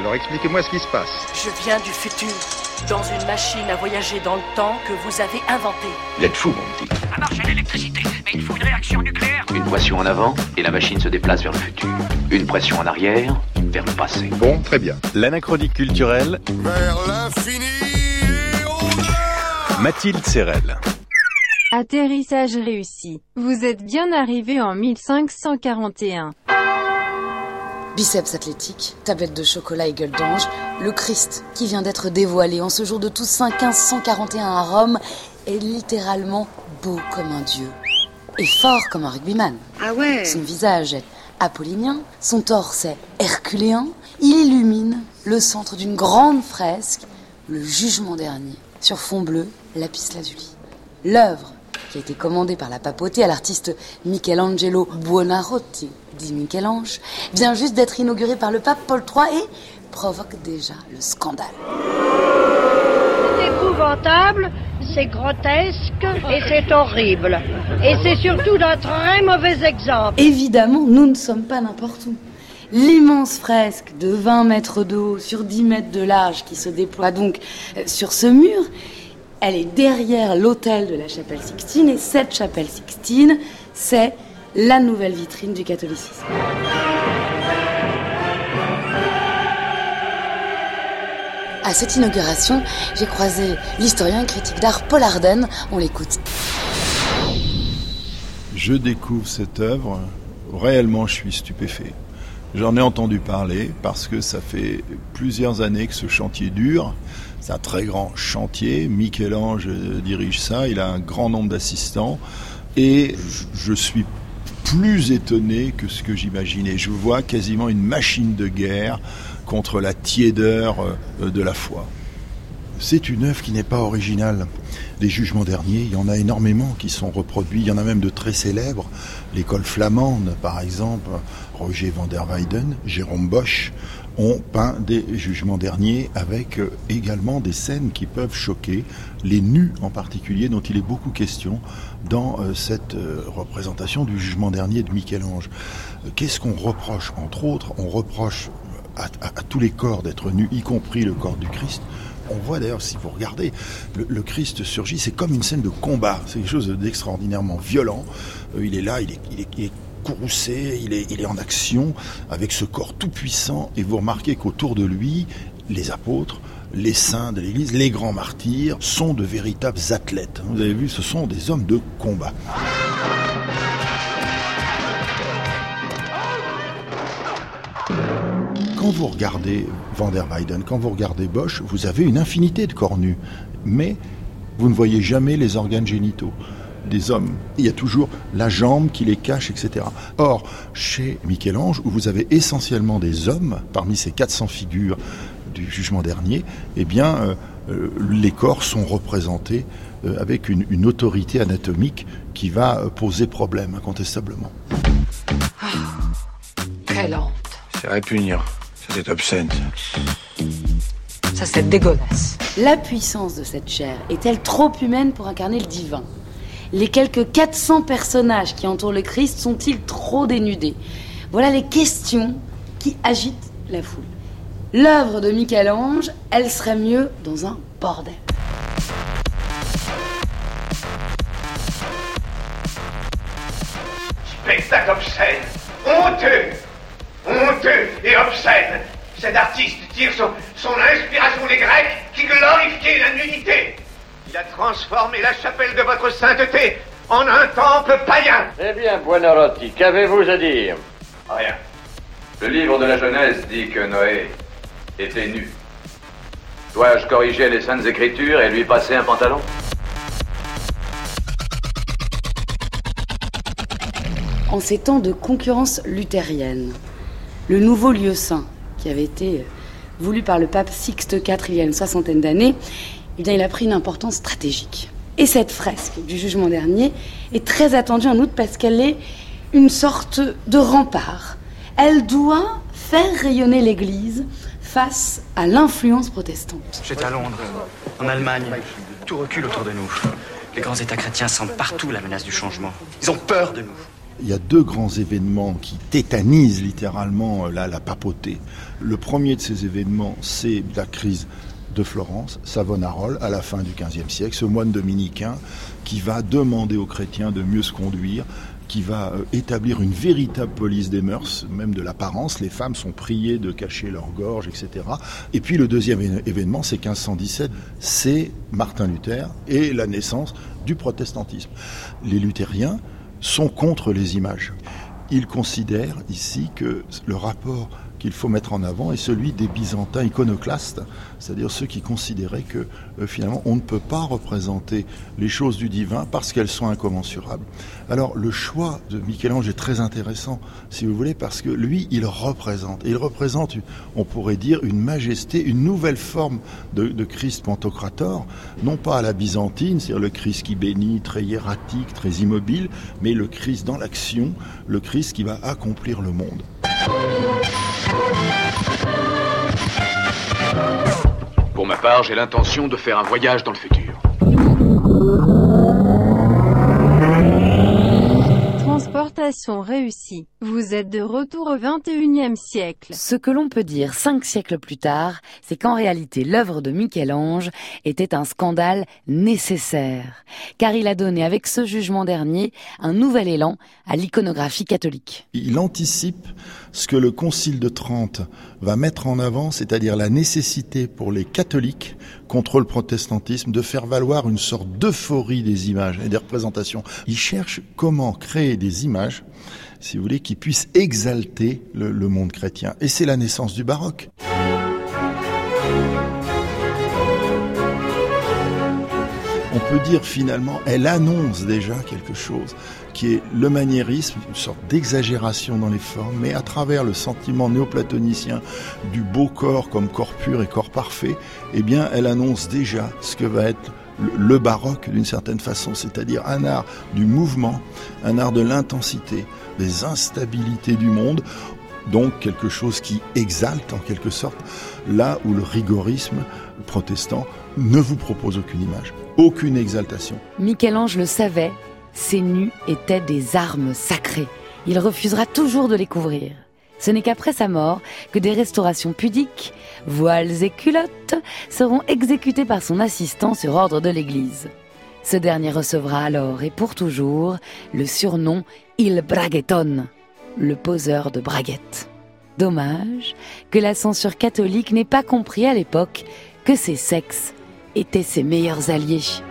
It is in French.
Alors expliquez-moi ce qui se passe. Je viens du futur, dans une machine à voyager dans le temps que vous avez inventée. Vous êtes fou, mon petit. Ça marche à l'électricité, mais il faut une réaction nucléaire. Une pression en avant et la machine se déplace vers le futur. Une pression en arrière vers le passé. Bon, très bien. L'anachronique culturelle, Vers l'infini et Mathilde Serrel. Atterrissage réussi. Vous êtes bien arrivé en 1541. Biceps athlétiques, tablette de chocolat et gueule d'ange, le Christ qui vient d'être dévoilé en ce jour de Toussaint 1541 à Rome est littéralement beau comme un dieu et fort comme un rugbyman. Ah ouais Son visage est apollinien, son torse est herculéen, il illumine le centre d'une grande fresque, le jugement dernier, sur fond bleu, lapis lazuli. L'œuvre, qui a été commandée par la papauté à l'artiste Michelangelo Buonarroti, dit Michel-Ange, vient juste d'être inaugurée par le pape Paul III et provoque déjà le scandale. C'est épouvantable, c'est grotesque et c'est horrible. Et c'est surtout d'un très mauvais exemple. Évidemment, nous ne sommes pas n'importe où. L'immense fresque de 20 mètres de haut sur 10 mètres de large qui se déploie donc euh, sur ce mur, elle est derrière l'autel de la chapelle Sixtine et cette chapelle Sixtine, c'est la nouvelle vitrine du catholicisme. À cette inauguration, j'ai croisé l'historien et critique d'art Paul Arden. On l'écoute. Je découvre cette œuvre, réellement je suis stupéfait. J'en ai entendu parler parce que ça fait plusieurs années que ce chantier dure. C'est un très grand chantier. Michel-Ange dirige ça. Il a un grand nombre d'assistants. Et je suis plus étonné que ce que j'imaginais. Je vois quasiment une machine de guerre contre la tiédeur euh, de la foi. C'est une œuvre qui n'est pas originale. Les jugements derniers, il y en a énormément qui sont reproduits. Il y en a même de très célèbres. L'école flamande, par exemple, Roger van der Weyden, Jérôme Bosch, ont peint des jugements derniers avec euh, également des scènes qui peuvent choquer, les nus en particulier, dont il est beaucoup question dans euh, cette euh, représentation du jugement dernier de Michel-Ange. Qu'est-ce qu'on reproche? Entre autres, on reproche à, à- à tous les corps d'être nus, y compris le corps du Christ. On voit d'ailleurs, si vous regardez, le, Christ surgit, c'est comme une scène de combat. C'est quelque chose d'extraordinairement violent. Euh, il est là, il est, courroucé, il est, en action avec ce corps tout puissant. Et vous remarquez qu'autour de lui, les apôtres, les saints de l'Église, les grands martyrs sont de véritables athlètes. Vous avez vu, ce sont des hommes de combat. Quand vous regardez Van der Weyden, quand vous regardez Bosch, vous avez une infinité de corps nus, mais vous ne voyez jamais les organes génitaux des hommes. Il y a toujours la jambe qui les cache, etc. Or, chez Michel-Ange, où vous avez essentiellement des hommes, parmi ces 400 figures du jugement dernier, eh bien, euh, euh, les corps sont représentés euh, avec une, une autorité anatomique qui va poser problème, incontestablement. Très lente. C'est répugnant. C'est obscène. Ça, c'est dégueulasse. La puissance de cette chair est-elle trop humaine pour incarner le divin? Les quelques 400 personnages qui entourent le Christ sont-ils trop dénudés? Voilà les questions qui agitent la foule. L'œuvre de Michel-Ange, elle serait mieux dans un bordel. Spectacle obscène, honteux, honteux et obscène. Cet artiste tire son, son inspiration des Grecs qui glorifiaient la nudité. Il a transformé la chapelle de votre sainteté en un temple païen. Eh bien, Buonarroti, qu'avez-vous à dire? Rien. Le livre de la Genèse dit que Noé était nu. Dois-je corriger les saintes écritures et lui passer un pantalon? En ces temps de concurrence luthérienne, le nouveau lieu saint, qui avait été voulu par le pape Sixte IV il y a une soixantaine d'années, eh bien, il a pris une importance stratégique. Et cette fresque du jugement dernier est très attendue en août parce qu'elle est une sorte de rempart. Elle doit faire rayonner l'Église face à l'influence protestante. C'est à Londres, en Allemagne. Tout recule autour de nous. Les grands États chrétiens sentent partout la menace du changement. Ils ont peur de nous. Il y a deux grands événements qui tétanisent littéralement la, la papauté. Le premier de ces événements, c'est la crise de Florence, Savonarole, à la fin du XVe siècle, ce moine dominicain qui va demander aux chrétiens de mieux se conduire, qui va euh, établir une véritable police des mœurs, même de l'apparence. Les femmes sont priées de cacher leur gorge, etc. Et puis le deuxième événement, c'est 1517, c'est Martin Luther et la naissance du protestantisme. Les luthériens sont contre les images. Ils considèrent ici que le rapport qu'il faut mettre en avant est celui des Byzantins iconoclastes, c'est-à-dire ceux qui considéraient que euh, finalement on ne peut pas représenter les choses du divin parce qu'elles sont incommensurables. Alors le choix de Michel-Ange est très intéressant, si vous voulez, parce que lui, il représente, il représente, on pourrait dire, une majesté, une nouvelle forme de, de Christ pantocrator, non pas à la byzantine, c'est-à-dire le Christ qui bénit, très hiératique, très immobile, mais le Christ dans l'action, le Christ qui va accomplir le monde. Pour ma part, j'ai l'intention de faire un voyage dans le futur. Transportation réussie. Vous êtes de retour au 21e siècle. Ce que l'on peut dire cinq siècles plus tard, c'est qu'en réalité l'œuvre de Michel-Ange était un scandale nécessaire, car il a donné avec ce jugement dernier un nouvel élan à l'iconographie catholique. Il anticipe ce que le Concile de Trente va mettre en avant, c'est-à-dire la nécessité pour les catholiques contre le protestantisme de faire valoir une sorte d'euphorie des images et des représentations. Il cherche comment créer des images si vous voulez, qui puisse exalter le, monde chrétien. Et c'est la naissance du baroque. On peut dire finalement, elle annonce déjà quelque chose qui est le maniérisme, une sorte d'exagération dans les formes, mais à travers le sentiment néoplatonicien du beau corps comme corps pur et corps parfait, eh bien, elle annonce déjà ce que va être le baroque d'une certaine façon, c'est-à-dire un art du mouvement, un art de l'intensité, des instabilités du monde, donc quelque chose qui exalte en quelque sorte, là où le rigorisme protestant ne vous propose aucune image, aucune exaltation. Michel-Ange le savait, ces nus étaient des armes sacrées. Il refusera toujours de les couvrir. Ce n'est qu'après sa mort que des restaurations pudiques, voiles et culottes seront exécutées par son assistant sur ordre de l'Église. Ce dernier recevra alors et pour toujours le surnom Il Braguetton, le poseur de braguettes. Dommage que la censure catholique n'ait pas compris à l'époque que ses sexes étaient ses meilleurs alliés.